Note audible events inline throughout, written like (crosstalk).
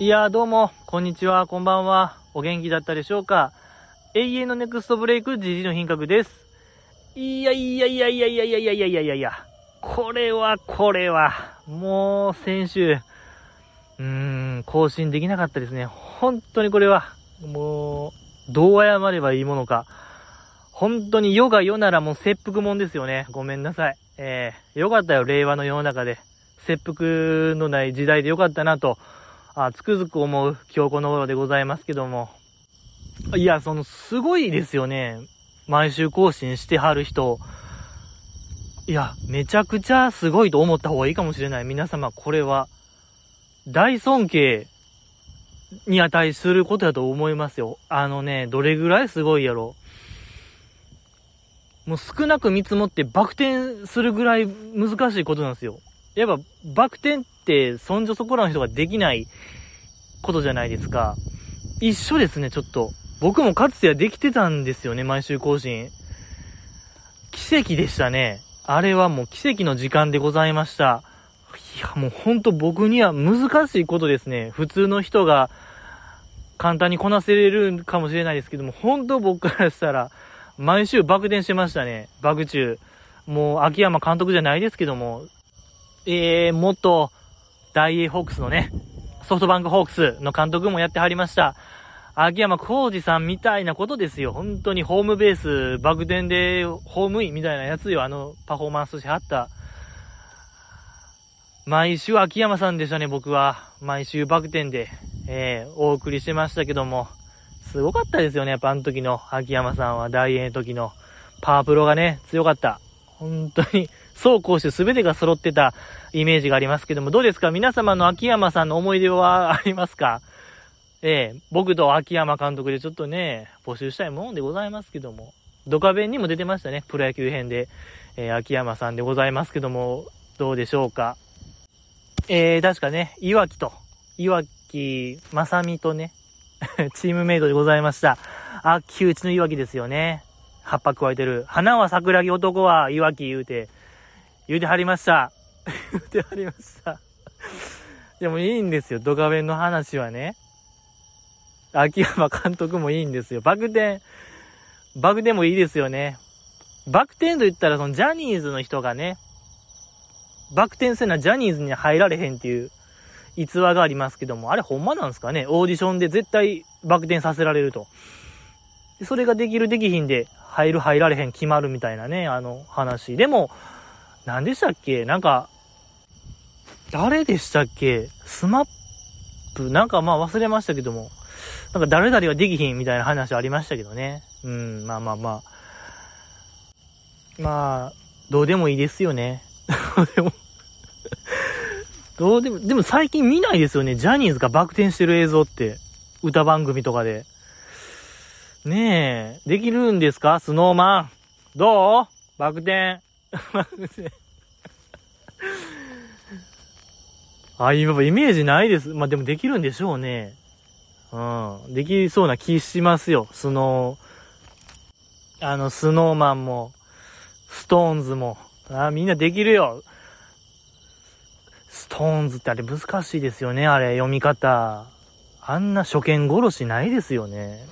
いやどうも、こんにちは、こんばんは。お元気だったでしょうか？永遠のネクストブレイク、ジジの品格です。いやいやいやいやいやいやいやいやいやいやいや。これは、これは、もう、先週、うーん、更新できなかったですね。本当にこれは、もう、どう謝ればいいものか。本当に世が世ならもう切腹もんですよね。ごめんなさい。えー、よかったよ、令和の世の中で。切腹のない時代でよかったなと、あつくづく思う今日この頃でございますけども。いや、その、すごいですよね。毎週更新してはる人。いや、めちゃくちゃすごいと思った方がいいかもしれない。皆様、これは、大尊敬に値することだと思いますよ。あのね、どれぐらいすごいやろ。もう少なく見積もってバク転するぐらい難しいことなんですよ。やっぱバク転ってそんじょそこらの人ができないことじゃないですか。一緒ですね、ちょっと。僕もかつてはできてたんですよね、毎週更新。奇跡でしたね。あれはもう奇跡の時間でございました。いや、もうほんと僕には難しいことですね。普通の人が簡単にこなせれるかもしれないですけども、本当僕からしたら、毎週爆転してましたね。爆中。もう、秋山監督じゃないですけども、えー、元、大英ホークスのね、ソフトバンクホークスの監督もやってはりました。秋山浩二さんみたいなことですよ。本当にホームベース、爆転でホームインみたいなやつよ。あのパフォーマンスしはった。毎週秋山さんでしたね、僕は。毎週爆転で、えー、お送りしてましたけども。すごかったですよね。やっぱあの時の秋山さんは大英の時のパワープロがね、強かった。本当に、走攻守全てが揃ってたイメージがありますけども、どうですか？皆様の秋山さんの思い出はありますか？ええ僕と秋山監督でちょっとね、募集したいもんでございますけども、ドカベンにも出てましたね、プロ野球編で、えー、秋山さんでございますけども、どうでしょうか？えー、確かね、岩木と、岩木正美とね、(laughs) チームメイトでございました。あ、木内の岩木ですよね。葉っぱ加えてる。花は桜木、男は岩木言うて、言うてはりました。(laughs) 言うてはりました。でもいいんですよ、ドカベンの話はね。秋山監督もいいんですよ。バク転、バク転もいいですよね。バク転と言ったら、そのジャニーズの人がね、バク転せなジャニーズに入られへんっていう逸話がありますけども、あれほんまなんですかねオーディションで絶対バク転させられると。それができるできひんで、入る入られへん決まるみたいなね、あの話。でも、何でしたっけ？なんか、誰でしたっけ？ SMAP？なんかまあ忘れましたけども、なんか誰々はできひんみたいな話ありましたけどね。うん、まあまあまあ。まあ、どうでもいいですよね。どうでもどうでも、でも最近見ないですよね。ジャニーズがバク転してる映像って。歌番組とかで。ねえ、できるんですか？スノーマン。どう？バク転。バク転。あ、今イメージないです。まあ、でもできるんでしょうね。うん。できそうな気しますよ。スノー、あの、 Snow Man も、 SixTONES も。あ、みんなできるよ。 SixTONES ってあれ難しいですよね、あれ、読み方。あんな初見殺しないですよね。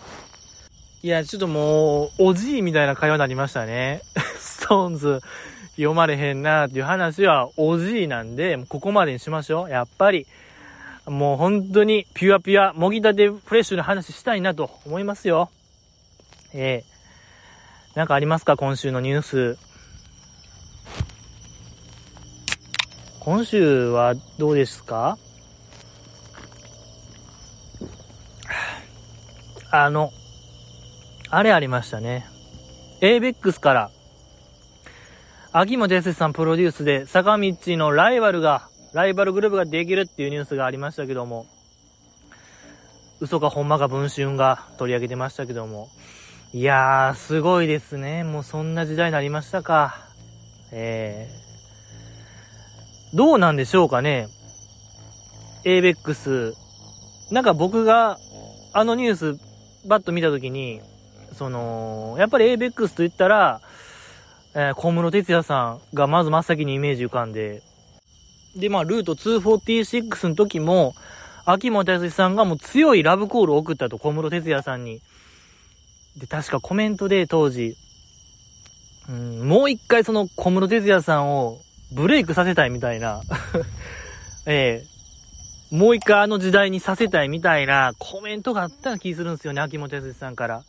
いや、ちょっともう、おじいみたいな会話になりましたね。 SixTONES 読まれへんなっていう話は、おじいなんで、ここまでにしましょう。やっぱり、もう本当に、ピュアピュア、もぎたてフレッシュな話したいなと思いますよ。ええー、なんかありますか？今週のニュース。今週はどうですか？あの、あれありましたね。ABEX から、秋元康さんプロデュースで、坂道のライバルが、ライバルグループができるっていうニュースがありましたけども、嘘かほんまか文春が取り上げてましたけども、いやー、すごいですね。もうそんな時代になりましたか。えー、どうなんでしょうかね ?ABEX。なんか僕が、あのニュース、バッと見たときに、その、やっぱり ABEX と言ったら、えー、小室哲也さんがまず真っ先にイメージ浮かんで、で、まあ、ルート246の時も、秋元康さんがもう強いラブコールを送ったと、小室哲哉さんに。で、確かコメントで当時、うん、もう一回その小室哲哉さんをブレイクさせたいみたいな (laughs) ええもう一回あの時代にさせたいみたいなコメントがあった気するんですよね、秋元康さんから。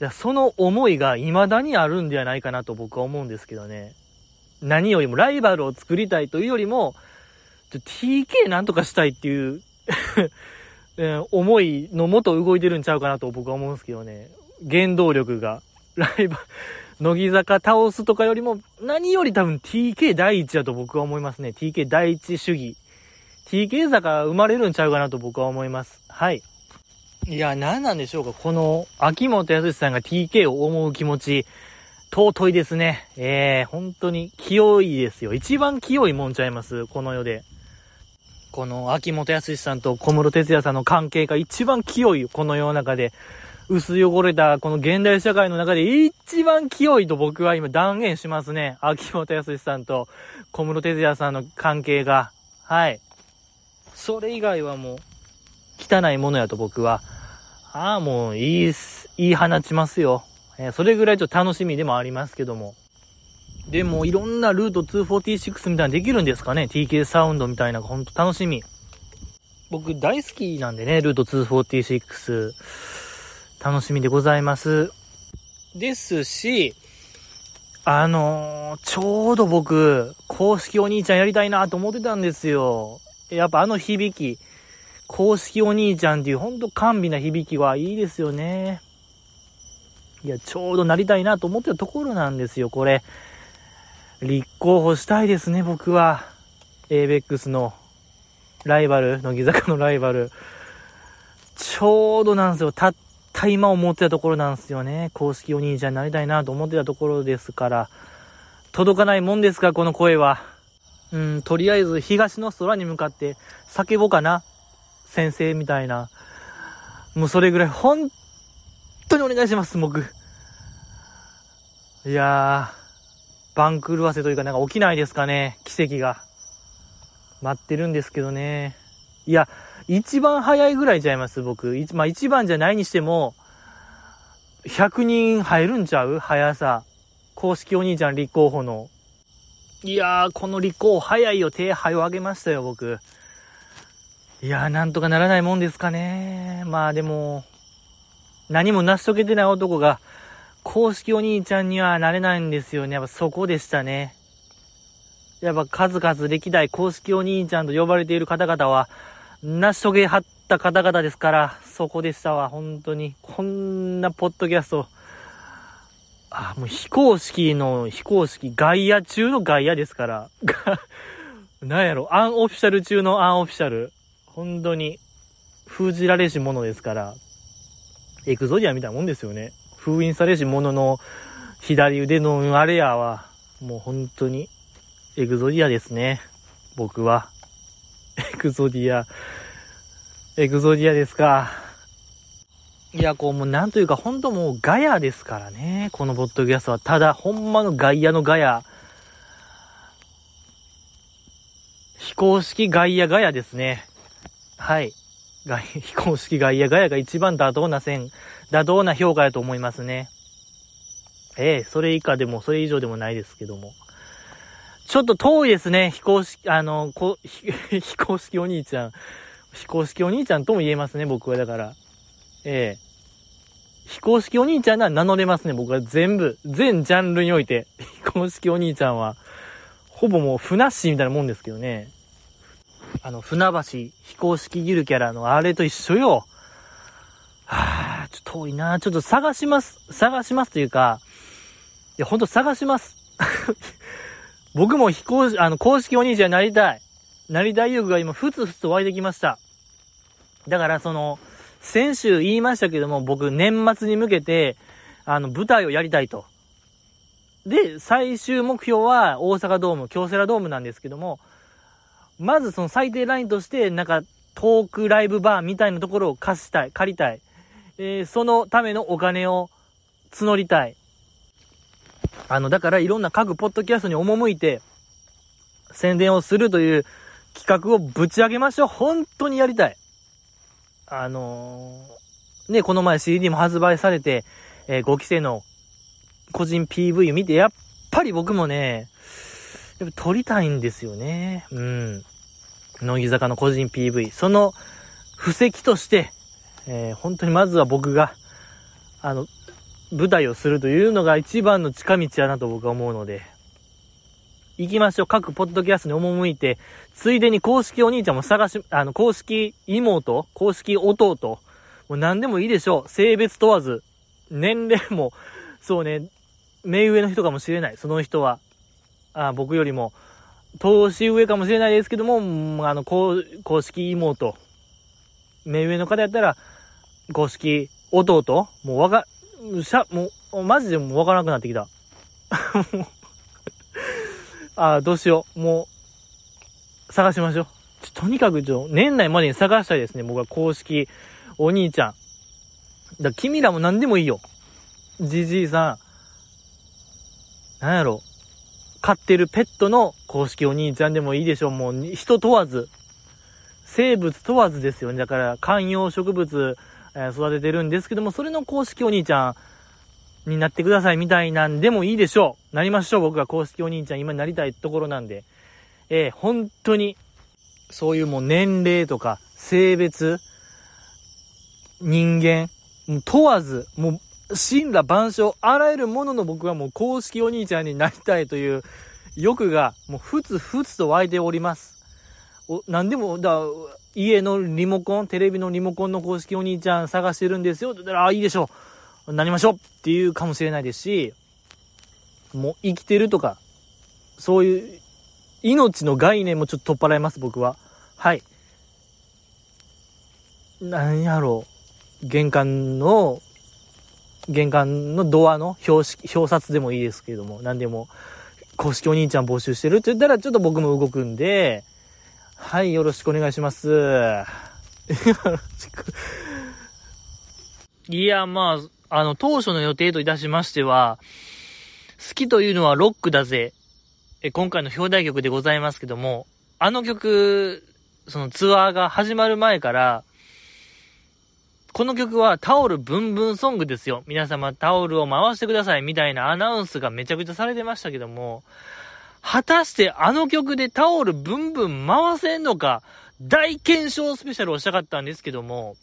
いその思いが未だにあるんではないかなと僕は思うんですけどね。何よりもライバルを作りたいというよりも、TK なんとかしたいっていう (laughs) 思いのもと動いてるんちゃうかなと僕は思うんですけどね。原動力が。ライバル、乃木坂倒すとかよりも、何より多分 TK 第一だと僕は思いますね。TK 第一主義。TK 坂生まれるんちゃうかなと僕は思います。はい。いや、何なんでしょうか。この、秋元康さんが TK を思う気持ち、尊いですね。ええー、本当に清いですよ。一番清いもんちゃいます。この世で。この秋元康さんと小室哲哉さんの関係が一番清いこの世の中で。薄汚れたこの現代社会の中で一番清いと僕は今断言しますね。秋元康さんと小室哲哉さんの関係が。はい。それ以外はもう汚いものやと僕は。ああ、もういい、言い放ちますよ。え、それぐらいちょっと楽しみでもありますけども。でも、いろんなルート246みたいなのできるんですかね ?TK サウンドみたいなほんと楽しみ。僕大好きなんでね、ルート246。楽しみでございます。ですし、あのー、ちょうど僕、公式お兄ちゃんやりたいなと思ってたんですよ。やっぱあの響き、公式お兄ちゃんっていうほんと甘美な響きはいいですよね。いや、ちょうどなりたいなと思ってたところなんですよ、これ。立候補したいですね、僕は。ABEX のライバル、乃木坂のライバル。ちょうどなんですよ。たった今思ってたところなんですよね。公式お兄ちゃんになりたいなと思ってたところですから。届かないもんですか、この声は。うん、とりあえず東の空に向かって叫ぼうかな。先生みたいな。もうそれぐらい本当にお願いします、僕。いやー。番狂わせというかなんか起きないですかね、奇跡が。待ってるんですけどね。いや、一番早いぐらいちゃいます、僕。まあ一番じゃないにしても、100人入るんちゃう？速さ。公式お兄ちゃん立候補の。いやー、この立候補早いよ。手早上げましたよ、僕。いやー、なんとかならないもんですかね。まあでも、何も成し遂げてない男が、公式お兄ちゃんにはなれないんですよね。やっぱそこでしたね。やっぱ数々歴代公式お兄ちゃんと呼ばれている方々は、成し遂げはった方々ですから、そこでしたわ、本当に。こんなポッドキャスト。あ、もう非公式の非公式、外野中の外野ですから。(laughs) なんやろ、 unofficial 中の unofficial。本当に、封じられしものですから。エクゾディアみたいなもんですよね。封印されし者の左腕のあれやは、もう本当に、エクゾディアですね。僕は。エクゾディア、エクゾディアですか。いや、こうもうなんというか、ほんともうガヤですからね。このポッドキャストは。ただ、ほんまの外野のガヤ。非公式外野ガヤですね。はい。外、非 (laughs) 公式外野ガヤが一番妥当な線、妥当な評価やと思いますね。ええそれ以下でも、それ以上でもないですけども。ちょっと遠いですね、非公式、あの、こ、(laughs) 非公式お兄ちゃん。非公式お兄ちゃんとも言えますね、僕はだから。ええ非公式お兄ちゃんなら名乗れますね、僕は全部、全ジャンルにおいて。(laughs) 非公式お兄ちゃんは、ほぼもう、ふなっしーみたいなもんですけどね。あの、船橋非公式ゆるキャラのあれと一緒よ。はあ、ちょっと遠いな。ちょっと探します。探しますというか、いや、ほんと探します。(laughs) 僕も非公式、あの、公式お兄ちゃんになりたい。なりたい欲が今、ふつふつと湧いてきました。だから、その、先週言いましたけども、僕、年末に向けて、あの、舞台をやりたいと。で、最終目標は大阪ドーム、京セラドームなんですけども、まずその最低ラインとして、なんか、トークライブバーみたいなところを貸したい、借りたい。えー、そのためのお金を募りたい。あの、だからいろんな各ポッドキャストに赴いて、宣伝をするという企画をぶち上げましょう。本当にやりたい。あのー、ね、この前 CD も発売されて、えー、5期生の個人 PV を見て、やっぱり僕もね、やっぱ撮りたいんですよね。うん。乃木坂の個人 PV。その布石として、えー、本当にまずは僕が、あの、舞台をするというのが一番の近道やなと僕は思うので、行きましょう。各ポッドキャストに赴いて、ついでに公式お兄ちゃんも探し、あの、公式妹、公式弟、もう何でもいいでしょう。性別問わず、年齢も、そうね、目上の人かもしれない。その人は、あ僕よりも、年上かもしれないですけども、あの、公公式妹、目上の方やったら、公式弟、もうわか、しゃ、もう、マジでもうわからなくなってきた。(laughs) あどうしよう。もう、探しましょう。ちょとにかくちょ、年内までに探したいですね。僕は公式、お兄ちゃん。だ君らも何でもいいよ。じじいさん。なんやろ。飼ってるペットの公式お兄ちゃんでもいいでしょう。もう、人問わず。生物問わずですよね。だから、観葉植物、え、育ててるんですけども、それの公式お兄ちゃん、になってくださいみたいなんでもいいでしょう。なりましょう。僕が公式お兄ちゃん今なりたいところなんで。えー、本当に、そういうもう年齢とか性別、人間、問わず、もう、神羅万象、あらゆるものの僕はもう公式お兄ちゃんになりたいという欲が、もうふつふつと湧いております。お、なんでも、だ、家のリモコン、テレビのリモコンの公式お兄ちゃん探してるんですよ。だら、あ、いいでしょう。なりましょうっていうかもしれないですし、もう生きてるとか、そういう命の概念もちょっと取っ払います、僕は。はい。何やろう。玄関の、玄関のドアの表式、表札でもいいですけれども、何でも、公式お兄ちゃん募集してるって言ったら、ちょっと僕も動くんで、はい、よろしくお願いします。よろしく。いや、まあ、あの、当初の予定といたしましては、好きというのはロックだぜ。え、今回の表題曲でございますけども、あの曲、そのツアーが始まる前から、この曲はタオルブンブンソングですよ。皆様タオルを回してくださいみたいなアナウンスがめちゃくちゃされてましたけども、果たしてあの曲でタオルブンブン回せんのか、大検証スペシャルをしたかったんですけども、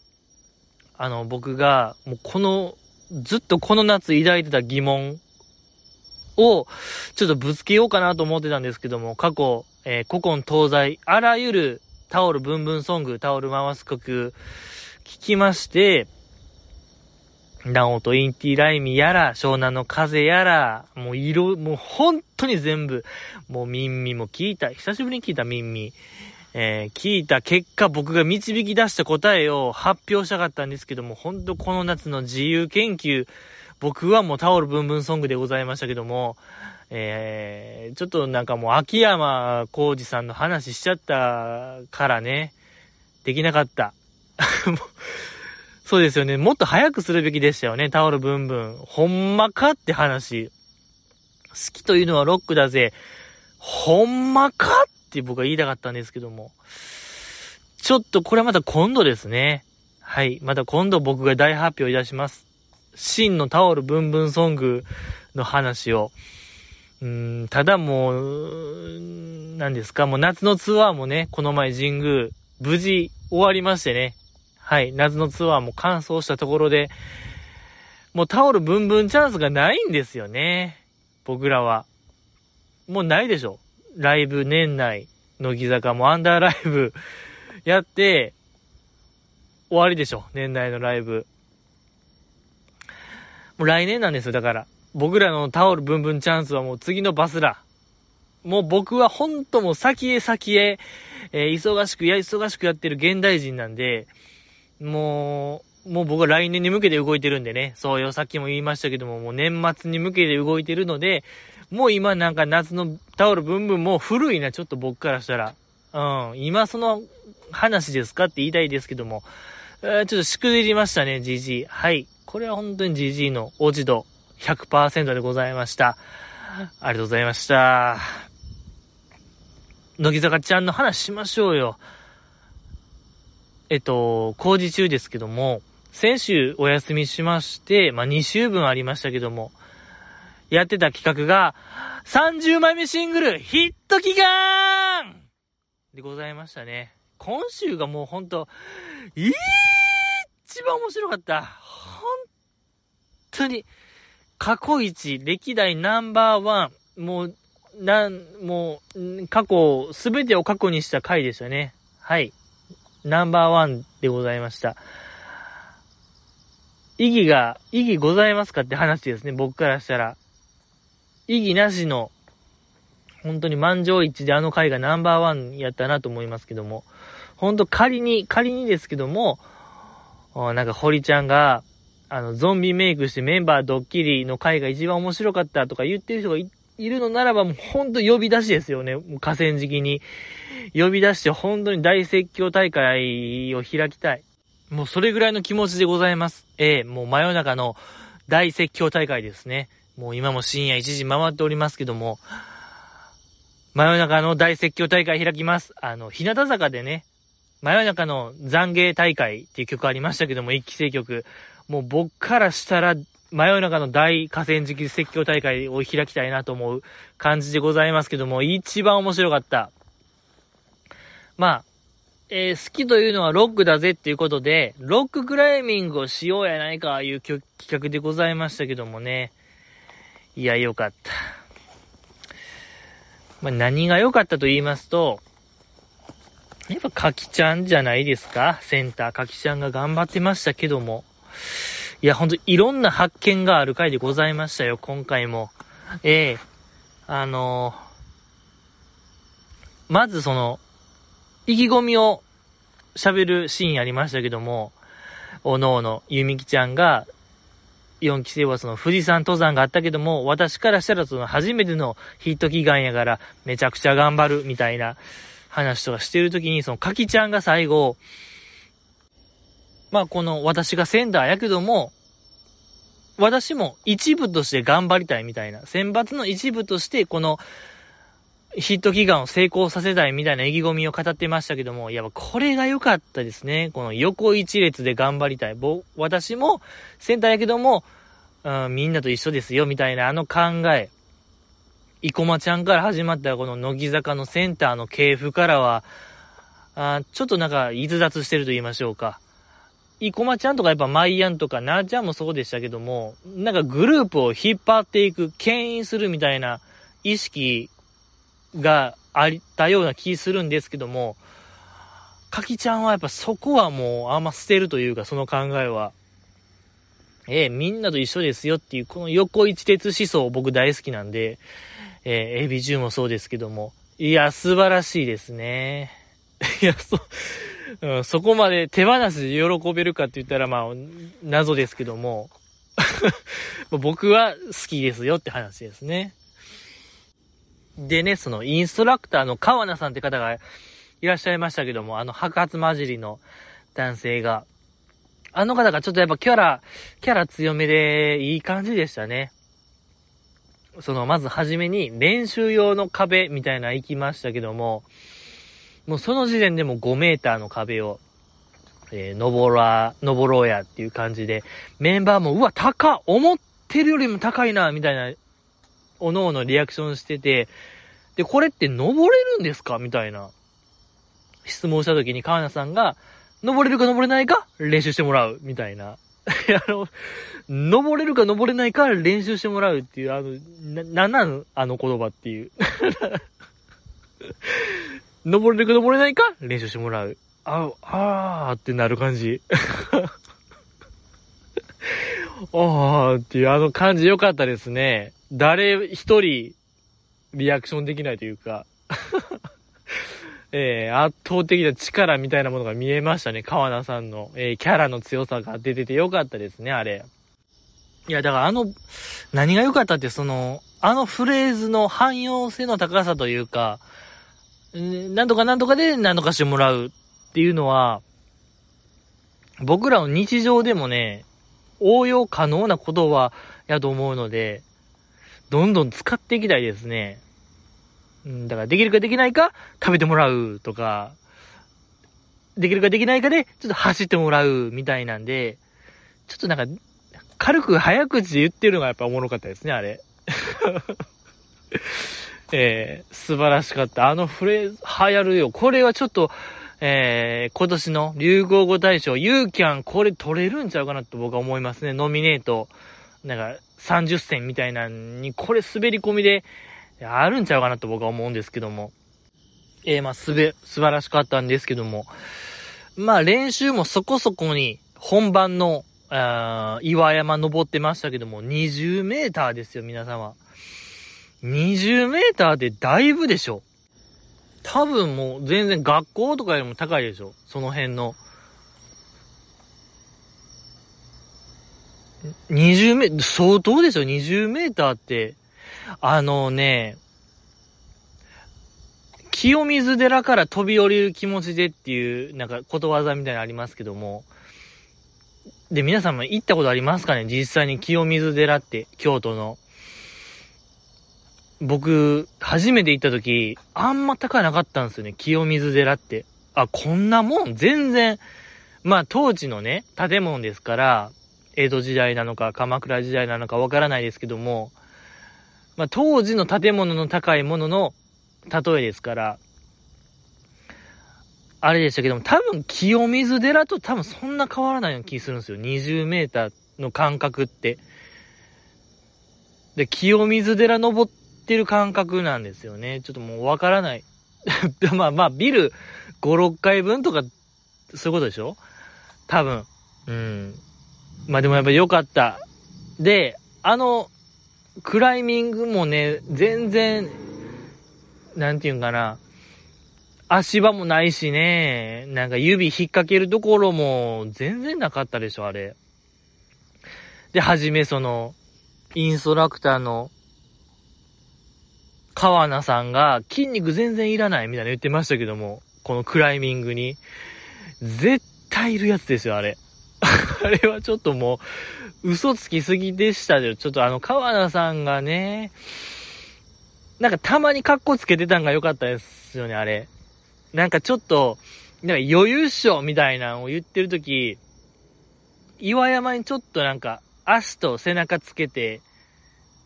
あの、僕が、もうこのずっとこの夏抱いてた疑問を、ちょっとぶつけようかなと思ってたんですけども、過去、えー、古今東西、あらゆるタオルブンブンソング、タオル回す曲、聞きまして、ナオとインティライミやら、湘南の風やら、もう色、もう本当に全部、もうミンミも聞いた、久しぶりに聞いたミンミ。えー、聞いた結果僕が導き出した答えを発表したかったんですけども、ほんとこの夏の自由研究、僕はもうタオルブンブンソングでございましたけども、えー、ちょっとなんかもう秋山浩二さんの話しちゃったからね、できなかった。(laughs) そうですよね。もっと早くするべきでしたよね。タオルブンブン。ほんまかって話。好きというのはロックだぜ。ほんまかって僕は言いたかったんですけども。ちょっとこれはまた今度ですね。はい。また今度僕が大発表いたします。真のタオルブンブンソングの話を。うん、ただもう、何ですか、もう夏のツアーもね、この前神宮、無事終わりましてね。はい。夏のツアーも完走したところで、もうタオルブンブンチャンスがないんですよね。僕らは。もうないでしょ。ライブ年内、乃木坂もアンダーライブ (laughs) やって、終わりでしょ。年内のライブ。もう来年なんですよ、だから。僕らのタオルブンブンチャンスはもう次のバスラ。もう僕はほんともう先へ先へ、えー、忙しくや、忙しくやってる現代人なんで、もう、もう僕は来年に向けて動いてるんでね。そうよ、さっきも言いましたけども、もう年末に向けて動いてるので、もう今なんか夏のタオルブンブンもう古いな、ちょっと僕からしたら。うん。今その話ですかって言いたいですけども、えー、ちょっとしくじりましたね、GG。はい。これは本当に GG の落ち度100%でございました。ありがとうございました。乃木坂ちゃんの話しましょうよ。えっと、工事中ですけども、先週お休みしまして、まあ、2週分ありましたけども、やってた企画が、30枚目シングル、ヒット祈願でございましたね。今週がもうほんと、一番面白かった。本当に、過去一、歴代ナンバーワン、もう、なん、もう、過去、すべてを過去にした回でしたね。はい。ナンバーワンでございました。意義が、意義ございますかって話ですね、僕からしたら。意義なしの、本当に満場一致であの回がナンバーワンやったなと思いますけども、本当仮に、仮にですけども、なんか堀ちゃんが、あの、ゾンビメイクしてメンバードッキリの回が一番面白かったとか言ってる人がいいるのならば、もうほんと呼び出しですよね。もう河川敷に。呼び出して本当に大説教大会を開きたい。もうそれぐらいの気持ちでございます。ええもう真夜中の大説教大会ですね。もう今も深夜1時回っておりますけども、真夜中の大説教大会開きます。あの、日向坂でね、真夜中の懺悔大会っていう曲ありましたけども、一期生曲。もう僕からしたら真夜中の大河川敷説教大会を開きたいなと思う感じでございますけども、一番面白かった。まあ、えー、好きというのはロックだぜっていうことで、ロッククライミングをしようやないかいう企画でございましたけどもね。いや、よかった。まあ、何が良かったと言いますと、やっぱかきちゃんじゃないですかセンターかきちゃんが頑張ってましたけども。いや、ほんといろんな発見がある回でございましたよ、今回も。ええ、あのー、まずその、意気込みを喋るシーンありましたけども、おのおの、ゆみきちゃんが、4期生はその富士山登山があったけども、私からしたらその初めてのヒット祈願やから、めちゃくちゃ頑張るみたいな話とかしてるときに、そのかきちゃんが最後、まあこの私がセンターやけども、私も一部として頑張りたいみたいな、選抜の一部としてこのヒット祈願を成功させたいみたいな意気込みを語ってましたけども、やっぱこれが良かったですね。この横一列で頑張りたい。ぼ、私もセンターやけども、うん、みんなと一緒ですよみたいなあの考え。生駒ちゃんから始まったこの乃木坂のセンターの系譜からは、あちょっとなんか逸脱してると言いましょうか。生駒ちゃんとかやっぱマイヤンとかなーちゃんもそうでしたけども、なんかグループを引っ張っていく、牽引するみたいな意識があったような気するんですけども、かきちゃんはやっぱそこはもうあんま捨てるというか、その考えは。えー、みんなと一緒ですよっていう、この横一鉄思想僕大好きなんで、えー、エビジュもそうですけども、いや、素晴らしいですね。(laughs) いや、そ、ううん、そこまで手放しで喜べるかって言ったら、まあ、謎ですけども、(laughs) 僕は好きですよって話ですね。でね、そのインストラクターの川名さんって方がいらっしゃいましたけども、あの白髪混じりの男性が、あの方がちょっとやっぱキャラ、キャラ強めでいい感じでしたね。その、まずはじめに練習用の壁みたいな行きましたけども、もうその時点でも5メーターの壁を、えー、登ら、登ろうやっていう感じで、メンバーも、うわ、高思ってるよりも高いな、みたいな、おのおのリアクションしてて、で、これって登れるんですか？みたいな、質問した時に川名さんが、登れるか登れないか練習してもらう、みたいな。(laughs) あの、登れるか登れないか練習してもらうっていう、あの、な、なんなんあの言葉っていう。(laughs) 登れるか登れないか？練習してもらう。あ、あーってなる感じ。(laughs) あーっていうあの感じ良かったですね。誰一人リアクションできないというか (laughs) えー、圧倒的な力みたいなものが見えましたね。川名さんの、えー、キャラの強さが出ててよかったですね、あれ。いや、だからあの、何が良かったってその、あのフレーズの汎用性の高さというか、なんとかなんとかで何とかしてもらうっていうのは、僕らの日常でもね、応用可能な言葉やと思うので、どんどん使っていきたいですね。うん、だからできるかできないか食べてもらうとか、できるかできないかでちょっと走ってもらうみたいなんで、ちょっとなんか、軽く早口で言ってるのがやっぱおもろかったですね、あれ。えー、素晴らしかった。あのフレーズ流行るよ。これはちょっと、えー、今年の流行語大賞、ユーキャンこれ取れるんちゃうかなと僕は思いますね。ノミネート。なんか、30選みたいなのに、これ滑り込みで、あるんちゃうかなと僕は思うんですけども。えー、まあ、すべ、素晴らしかったんですけども。まあ、練習もそこそこに、本番の、あ岩山登ってましたけども、20メーターですよ、皆様。20メーターでだいぶでしょ。多分もう全然学校とかよりも高いでしょ。その辺の。20メー相当でしょ ?20 メーターって。あのね、清水寺から飛び降りる気持ちでっていう、なんかことわざみたいなのありますけども。で、皆さんも行ったことありますかね？実際に清水寺って、京都の。僕、初めて行った時、あんま高なかったんですよね。清水寺って。あ、こんなもん？全然、まあ当時のね、建物ですから、江戸時代なのか鎌倉時代なのかわからないですけども、まあ当時の建物の高いものの例えですから、あれでしたけども、多分清水寺と多分そんな変わらないような気するんですよ。20メーターの間隔って。で、清水寺登っってる感覚なんですよね。ちょっともうわからない。(laughs) まあまあ、ビル5、6階分とか、そういうことでしょ？多分。うん。まあでもやっぱ良かった。で、あの、クライミングもね、全然、なんていうんかな。足場もないしね、なんか指引っ掛けるところも全然なかったでしょ、あれ。で、はじめその、インストラクターの川名さんが筋肉全然いらないみたいな言ってましたけども、このクライミングに。絶対いるやつですよ、あれ。(laughs) あれはちょっともう、嘘つきすぎでしたよ。ちょっとあの、川名さんがね、なんかたまにカッコつけてたんが良かったですよね、あれ。なんかちょっと、なんか余裕っしょみたいなのを言ってるとき、岩山にちょっとなんか足と背中つけて、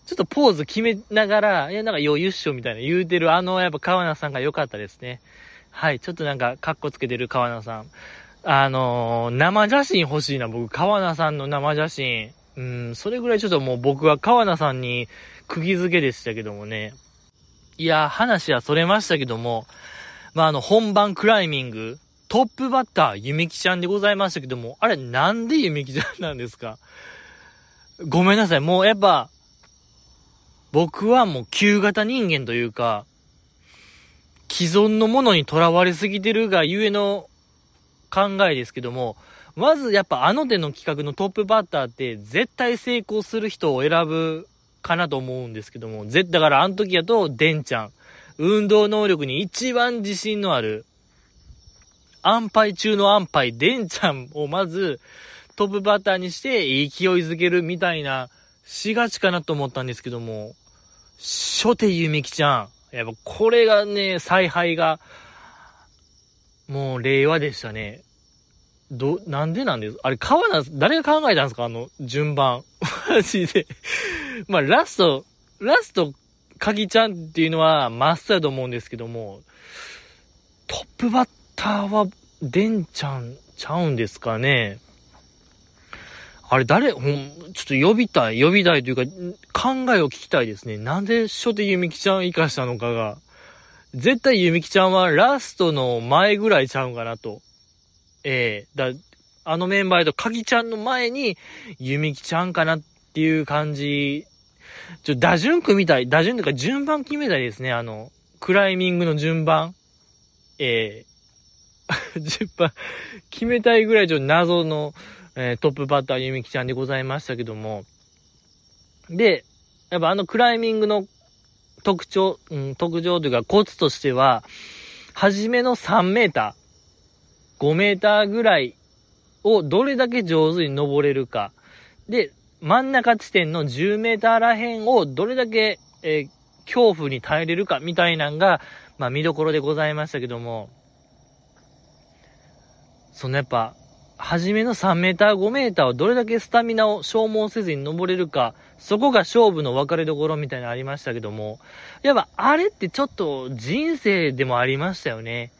ちょっとポーズ決めながら、いや、なんか余裕っしょみたいな言うてる、あの、やっぱ川名さんが良かったですね。はい、ちょっとなんか、カッコつけてる川名さん。あのー、生写真欲しいな、僕、川名さんの生写真。うん、それぐらいちょっともう僕は川名さんに釘付けでしたけどもね。いや、話はそれましたけども、まあ、あの、本番クライミング、トップバッター、ゆめきちゃんでございましたけども、あれ、なんでゆめきちゃんなんですか？ごめんなさい、もうやっぱ、僕はもう旧型人間というか、既存のものにとらわれすぎてるがゆえの考えですけども、まずやっぱあの手の企画のトップバッターって絶対成功する人を選ぶかなと思うんですけども、ぜ、だからあの時やと、デンちゃん。運動能力に一番自信のある、安牌中の安牌、デンちゃんをまずトップバッターにして勢いづけるみたいなしがちかなと思ったんですけども、初手ゆみきちゃん。やっぱこれがね、采配が、もう令和でしたね。ど、なんでなんです？あれ、川名、誰が考えたんですか？あの、順番。マジで。まあ、ラスト、ラスト、かぎちゃんっていうのは、マスターだと思うんですけども、トップバッターは、デンちゃんちゃうんですかね。あれ誰、ほん、ちょっと呼びたい、呼びたいというか、考えを聞きたいですね。なんで初手ゆみきちゃん生かしたのかが。絶対ゆみきちゃんはラストの前ぐらいちゃうんかなと。ええー、だ、あのメンバーとかぎちゃんの前に、ゆみきちゃんかなっていう感じ。ちょ、打順組みたい。打順というか順番決めたいですね。あの、クライミングの順番。ええー、(laughs) 順番決めたいぐらいちょっと謎の、えー、トップバッターゆみきちゃんでございましたけども、で、やっぱあのクライミングの特徴、うん、特徴というかコツとしては、初めの3メーター、5メーターぐらいをどれだけ上手に登れるか。で、真ん中地点の10メーターら辺をどれだけ、えー、恐怖に耐えれるかみたいなんが、まあ見どころでございましたけども、そのやっぱ、初めの3メーター、5メーターをどれだけスタミナを消耗せずに登れるか、そこが勝負の分かれどころみたいなのありましたけども、やっぱあれってちょっと人生でもありましたよね。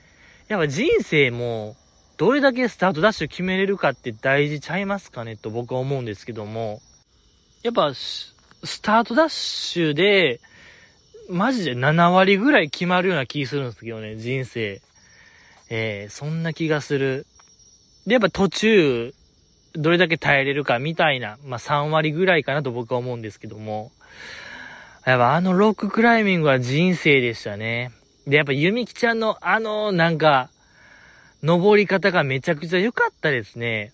やっぱ人生も、どれだけスタートダッシュ決めれるかって大事ちゃいますかねと僕は思うんですけども、やっぱ、スタートダッシュで、マジで7割ぐらい決まるような気するんですけどね、人生。えー、そんな気がする。で、やっぱ途中、どれだけ耐えれるかみたいな、まあ、3割ぐらいかなと僕は思うんですけども、やっぱあのロッククライミングは人生でしたね。で、やっぱゆみきちゃんのあの、なんか、登り方がめちゃくちゃ良かったですね。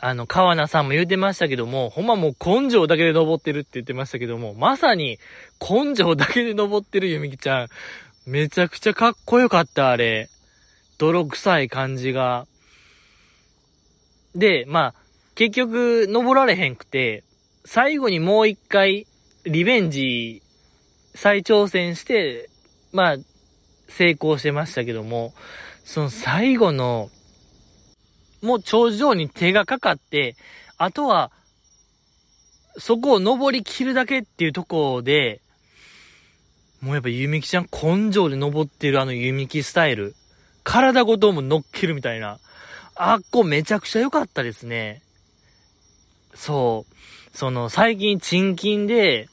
あの、川名さんも言うてましたけども、ほんまもう根性だけで登ってるって言ってましたけども、まさに根性だけで登ってるゆみきちゃん。めちゃくちゃかっこよかった、あれ。泥臭い感じが。で、まあ、結局、登られへんくて、最後にもう一回、リベンジ、再挑戦して、まあ、成功してましたけども、その最後の、もう頂上に手がかかって、あとは、そこを登りきるだけっていうところで、もうやっぱゆみきちゃん根性で登ってるあのゆみきスタイル。体ごとも乗っけるみたいな。あっこめちゃくちゃ良かったですね。そう。その、最近、チンキンで、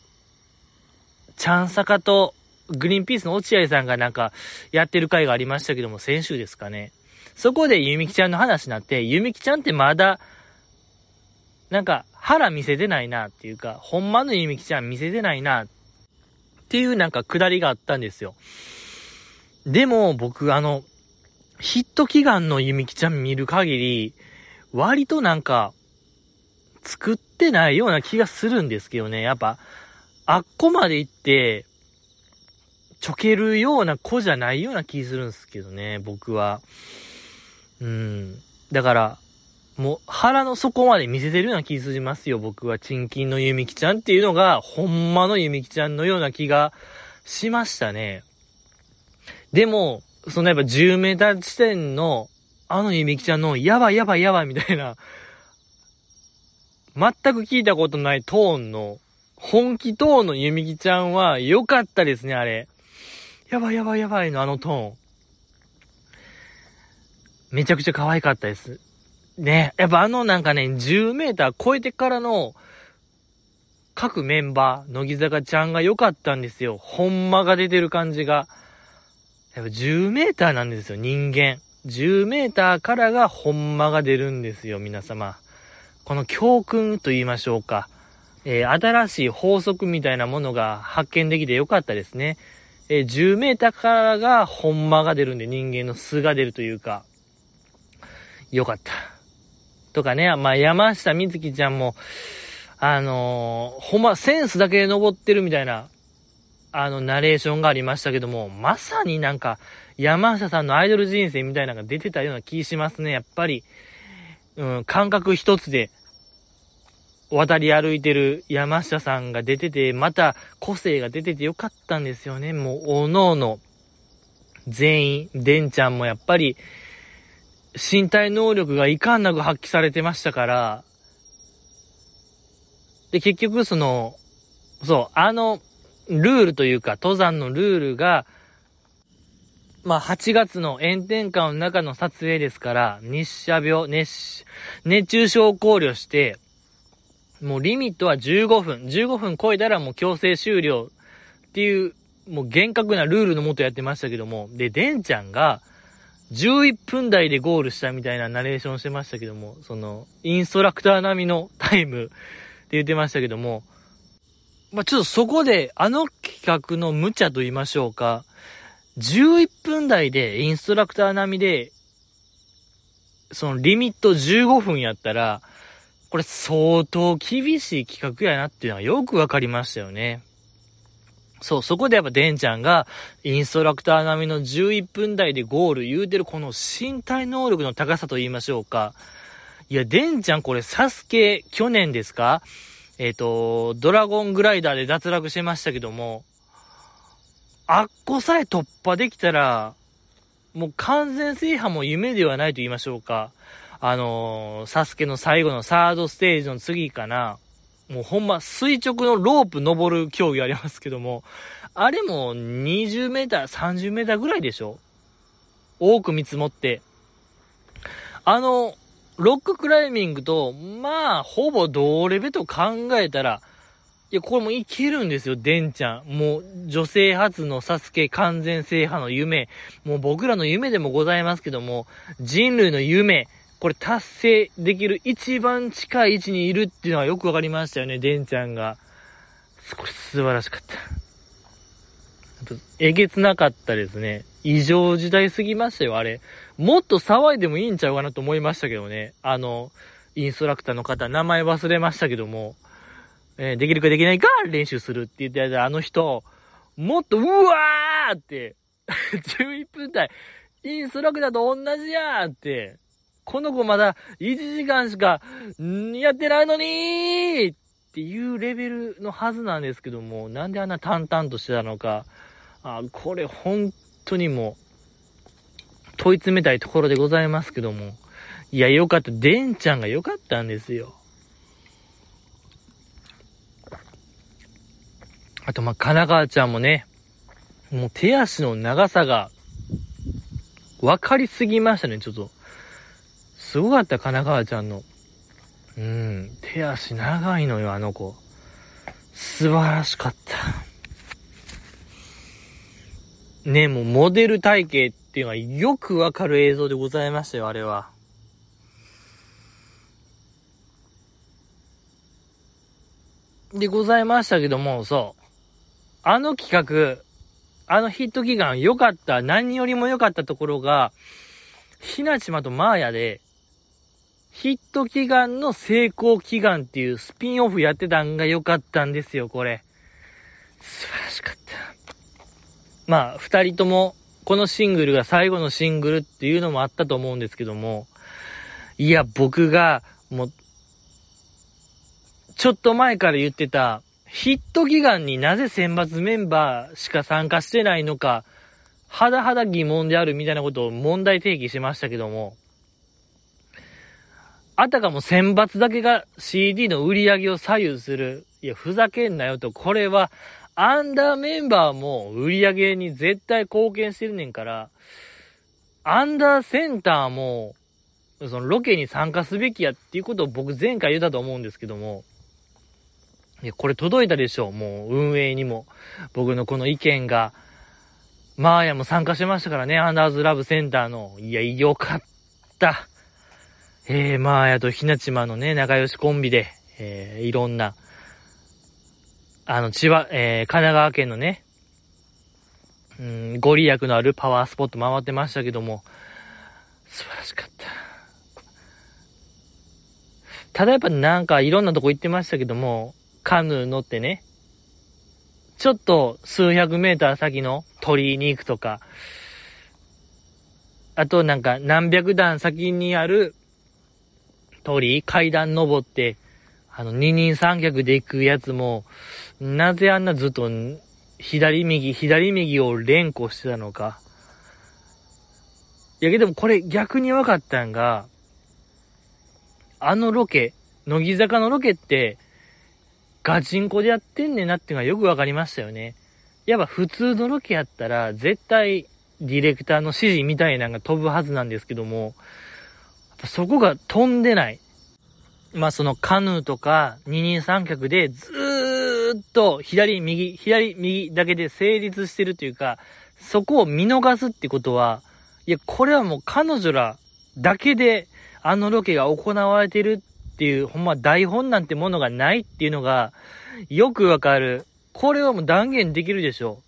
チャンサカと、グリーンピースの落合さんがなんか、やってる回がありましたけども、先週ですかね。そこでゆみきちゃんの話になって、ゆみきちゃんってまだ、なんか、腹見せてないなっていうか、ほんまのゆみきちゃん見せてないなっていうなんか下りがあったんですよ。でも、僕、あの、ヒット祈願のゆみきちゃん見る限り、割となんか、作ってないような気がするんですけどね。やっぱ、あっこまで行って、ちょけるような子じゃないような気するんですけどね、僕は。うん。だから、もう腹の底まで見せてるような気すりますよ、僕は。チンキンのゆみきちゃんっていうのが、ほんまのゆみきちゃんのような気がしましたね。でも、そのやっぱ10メーター地点の、あのゆみきちゃんの、やばいやばいやばいみたいな、全く聞いたことないトーンの、本気トーンのゆみきちゃんは良かったですね、あれ。やばいやばいやばいのあのトーン。めちゃくちゃ可愛かったです。ね。やっぱあのなんかね、10メーター超えてからの、各メンバー、乃木坂ちゃんが良かったんですよ。ほんまが出てる感じが。やっぱ10メーターなんですよ、人間。10メーターからがほんまが出るんですよ、皆様。この教訓と言いましょうか。えー、新しい法則みたいなものが発見できてよかったですね。えー、10メーターからがほんまが出るんで人間の素が出るというか、よかった。とかね、まあ、山下美月ちゃんも、あのー、ほんま、センスだけで登ってるみたいなあの、ナレーションがありましたけども、まさになんか、山下さんのアイドル人生みたいなのが出てたような気しますね、やっぱり。うん、感覚一つで、渡り歩いてる山下さんが出てて、また個性が出ててよかったんですよね。もう、おのおの、全員、デンちゃんもやっぱり、身体能力がいかんなく発揮されてましたから、で、結局その、そう、あの、ルールというか、登山のルールが、まあ、8月の炎天下の中の撮影ですから、日射病、熱、熱中症を考慮して、もうリミットは15分。15分超えたらもう強制終了っていう、もう厳格なルールのもとやってましたけども、で、デンちゃんが、11分台でゴールしたみたいなナレーションしてましたけども、その、インストラクター並みのタイムって言ってましたけども、まあ、ちょっとそこで、あの企画の無茶と言いましょうか、11分台でインストラクター並みで、そのリミット15分やったら、これ相当厳しい企画やなっていうのはよくわかりましたよね。そう、そこでやっぱデンちゃんがインストラクター並みの11分台でゴール言うてるこの身体能力の高さと言いましょうか。いや、デンちゃんこれサスケ去年ですか？えっ、と、ドラゴングライダーで脱落しましたけども、あっこさえ突破できたら、もう完全制覇も夢ではないと言いましょうか。あのー、サスケの最後のサードステージの次かな。もうほんま垂直のロープ登る競技ありますけども、あれも20メーター、30メーターぐらいでしょ？多く見積もって。あの、ロッククライミングと、まあ、ほぼ同レベルと考えたら、いや、これもいけるんですよ、デンちゃん。もう、女性初のサスケ完全制覇の夢。もう僕らの夢でもございますけども、人類の夢、これ達成できる一番近い位置にいるっていうのはよくわかりましたよね、デンちゃんが。これ素晴らしかった。えげつなかったですね。異常事態すぎましたよ、あれ。もっと騒いでもいいんちゃうかなと思いましたけどね。あの、インストラクターの方、名前忘れましたけども、えー、できるかできないか練習するって言ってたあの人、もっと、うわーって、11分台、インストラクターと同じやーって、この子まだ1時間しか、やってないのにーっていうレベルのはずなんですけども、なんであんな淡々としてたのか、あ、これ本当にもう、問い詰めたいところでございますけども、いや、よかった。デンちゃんがよかったんですよ。あと、ま、神奈川ちゃんもね、もう手足の長さが、分かりすぎましたね、ちょっと。すごかった、神奈川ちゃんの。うん、手足長いのよ、あの子。素晴らしかった。ね、もうモデル体型っていうのはよくわかる映像でございましたよ、あれは。でございましたけども、そう。あの企画、あのヒット祈願良かった、何よりも良かったところが、ひなちまとマーヤで、ヒット祈願の成功祈願っていうスピンオフやってたんが良かったんですよ、これ。素晴らしかった。まあ、二人とも、このシングルが最後のシングルっていうのもあったと思うんですけども、いや、僕が、もう、ちょっと前から言ってた、ヒット祈願になぜ選抜メンバーしか参加してないのか、はだはだ疑問であるみたいなことを問題提起しましたけども、あたかも選抜だけが CD の売り上げを左右する。いや、ふざけんなよと、これは、アンダーメンバーも売り上げに絶対貢献してるねんから、アンダーセンターも、そのロケに参加すべきやっていうことを僕前回言ったと思うんですけども、いや、これ届いたでしょう。もう運営にも。僕のこの意見が。マーヤも参加しましたからね。アンダーズラブセンターの。いや、よかった。えー、マーヤとひなちまのね、仲良しコンビで、えー、いろんな、あの、千葉、えー、神奈川県のね、うん、ご利益のあるパワースポット回ってましたけども、素晴らしかった。ただやっぱなんかいろんなとこ行ってましたけども、カヌー乗ってね、ちょっと数百メーター先の鳥居に行くとか、あとなんか何百段先にある鳥居、階段登って、あの二人三脚で行くやつも、なぜあんなずっと左右、左右を連呼してたのか。いやけどもこれ逆に分かったんが、あのロケ、乃木坂のロケって、ガチンコでやってんねんなっていうのがよくわかりましたよね。やっぱ普通のロケやったら、絶対ディレクターの指示みたいなのが飛ぶはずなんですけども、そこが飛んでない。まあそのカヌーとか二人三脚でずーっと左右、左右だけで成立してるというか、そこを見逃すってことは、いや、これはもう彼女らだけであのロケが行われてるっていう、ほんま台本なんてものがないっていうのが、よくわかる。これはもう断言できるでしょ。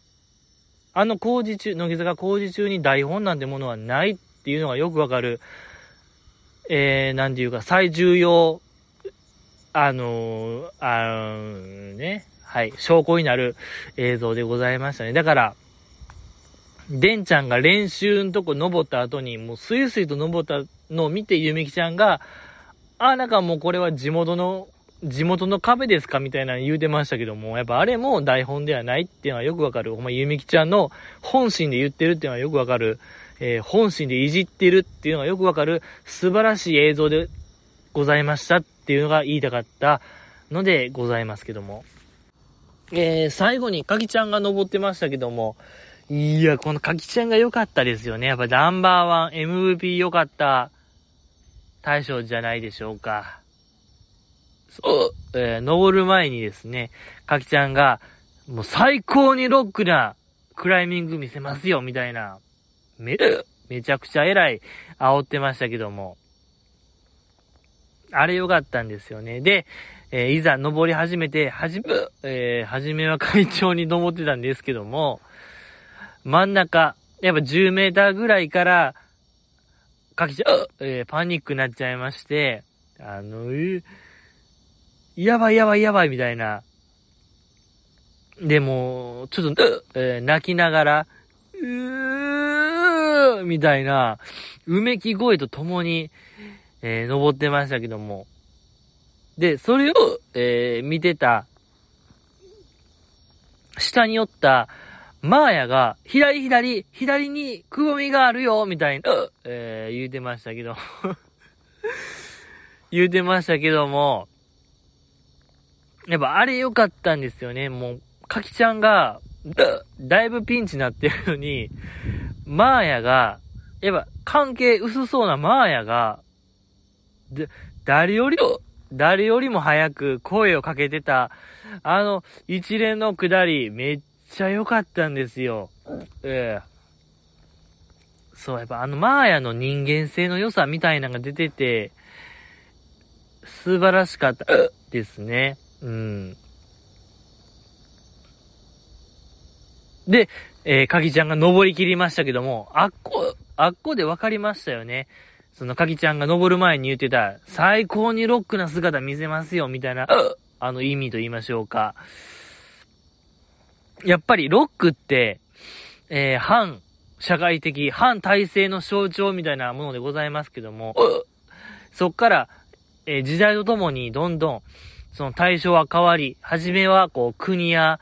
あの工事中、乃木坂工事中に台本なんてものはないっていうのがよくわかる。えー、なんていうか、最重要、あのー、あのー、ね、はい、証拠になる映像でございましたね。だから、デンちゃんが練習のとこ登った後に、もうスイスイと登ったのを見て、ゆみきちゃんが、あ、なんかもうこれは地元の地元の壁ですかみたいなの言うてましたけども、やっぱあれも台本ではないっていうのはよくわかる。お前、ゆみきちゃんの本心で言ってるっていうのはよくわかる。えー、本心でいじってるっていうのがよくわかる素晴らしい映像でございましたっていうのが言いたかったのでございますけども。えー、最後にかきちゃんが登ってましたけども、いや、このかきちゃんが良かったですよね。やっぱナンバーワン MVP 良かった大将じゃないでしょうか。そう、えー、登る前にですね、かきちゃんが、もう最高にロックなクライミング見せますよ、みたいな。め、めちゃくちゃ偉い煽ってましたけども。あれ良かったんですよね。で、えー、いざ登り始めて、はじめ、えー、はじめは会長に登ってたんですけども、真ん中、やっぱ10メーターぐらいから、かきちゃう、えー、パニックになっちゃいまして、あの、えーやばいやばいやばいみたいな。でも、ちょっと、えー、泣きながら、うーみたいな、うめき声とともに、えー、登ってましたけども。で、それを、えー、見てた、下に寄った、マーヤが、左左、左にくぼみがあるよ、みたいな、えー、言うてましたけど (laughs) 言うてましたけども、やっぱあれ良かったんですよね。もう、かきちゃんが、だ、いぶピンチになってるのに、マーヤが、やっぱ関係薄そうなマーヤが、で、誰よりも、誰よりも早く声をかけてた、あの、一連の下り、めっちゃ良かったんですよ。ええそう、やっぱあのマーヤの人間性の良さみたいなのが出てて、素晴らしかったですね。うん。で、えー、かぎちゃんが登り切りましたけども、あっこ、あっこで分かりましたよね。そのかぎちゃんが登る前に言ってた、最高にロックな姿見せますよ、みたいな、あ。の意味と言いましょうか。やっぱりロックって、えー、反社会的、反体制の象徴みたいなものでございますけども、そっから、えー、時代とともにどんどん、その対象は変わり、はじめはこう国や、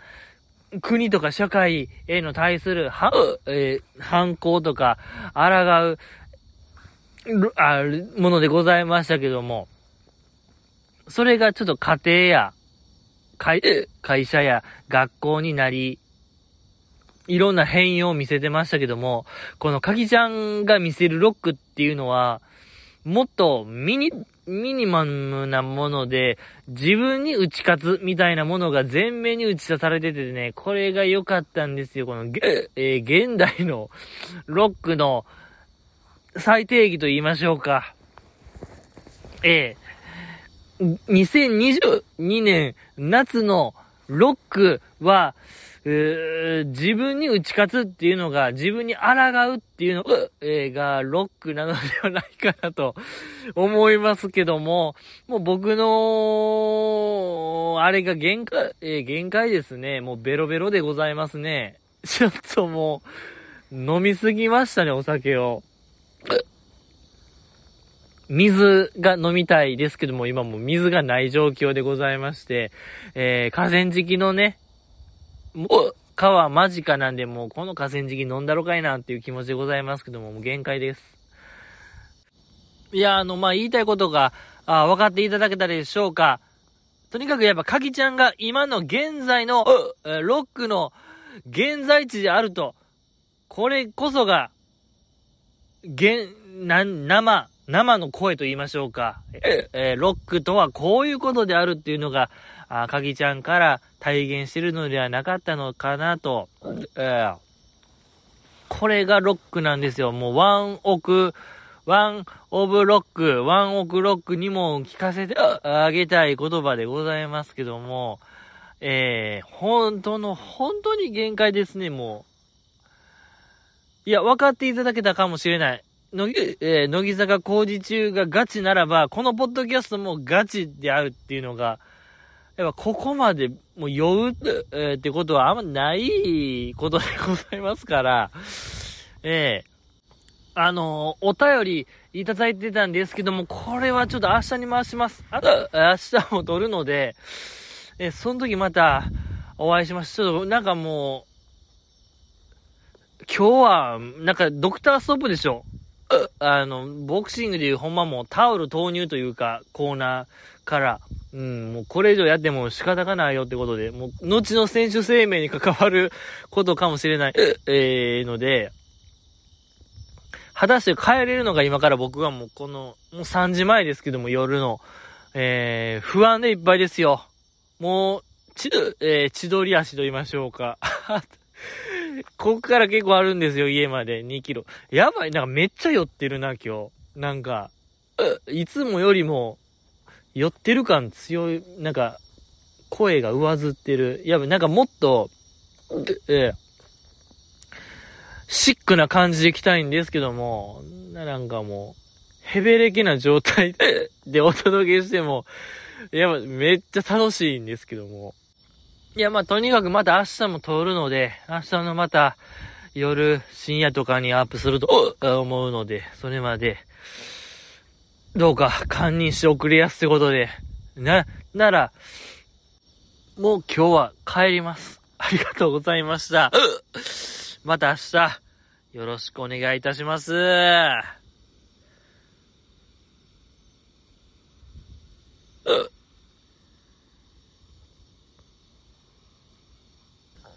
国とか社会への対する、は、えー、反抗とか、抗う、ある、ものでございましたけども、それがちょっと家庭や、会、会社や学校になり、いろんな変容を見せてましたけども、このかぎちゃんが見せるロックっていうのは、もっとミニ、ミニマムなもので、自分に打ち勝つみたいなものが全面に打ち出されててね、これが良かったんですよ。この、えー、現代のロックの最定義と言いましょうか。えー、2022年夏のロックは、自分に打ち勝つっていうのが、自分に抗うっていうのが、え、が、ロックなのではないかなと思いますけども、もう僕の、あれが限界、え、限界ですね。もうベロベロでございますね。ちょっともう、飲みすぎましたね、お酒を。水が飲みたいですけども、今も水がない状況でございまして、えー、河川敷のね、もう、川間近なんで、もうこの河川敷飲んだろかいなっていう気持ちでございますけども、もう限界です。いや、あの、まあ、言いたいことが、あ分かっていただけたでしょうか。とにかくやっぱ、かきちゃんが今の現在の、ロックの現在地であると、これこそが、現、な、生、生の声と言いましょうか。え、えロックとはこういうことであるっていうのが、あかぎちゃんから体現してるのではなかったのかなと。えー、これがロックなんですよ。もうワンオク、ワンオブロック、ワンオクロックにも聞かせてあげたい言葉でございますけども、えー、本当の、本当に限界ですね、もう。いや、分かっていただけたかもしれない。乃木、えー、乃木坂工事中がガチならば、このポッドキャストもガチであるっていうのが、やっぱここまでもう酔う、えー、ってことはあんまないことでございますから、ええー、あのー、お便り、いただいてたんですけども、これはちょっと明日に回します。あと、明日も撮るので、え、その時またお会いします。ちょっとなんかもう、今日は、なんかドクターストップでしょ。あの、ボクシングでいうほんまもうタオル投入というか、コーナーから、うん、もうこれ以上やっても仕方がないよってことで、もう、後の選手生命に関わることかもしれない、え？ー、ので、果たして帰れるのが今から僕はもうこの、もう3時前ですけども夜の、えー、不安でいっぱいですよ。もう、ち、えー、千鳥足と言いましょうか。(laughs) ここから結構あるんですよ、家まで2キロ。やばい、なんかめっちゃ寄ってるな、今日。なんか、いつもよりも、寄ってる感強い、なんか、声が上ずってる。やばい、なんかもっと、えー、シックな感じで来たいんですけども、なんかもう、ヘベレケな状態でお届けしても、いや、めっちゃ楽しいんですけども。いや、まあ、とにかくまた明日も通るので、明日のまた夜、深夜とかにアップすると思うので、それまで、どうか、堪忍して送りやすということで、な、なら、もう今日は帰ります。ありがとうございました。また明日、よろしくお願いいたします。うっ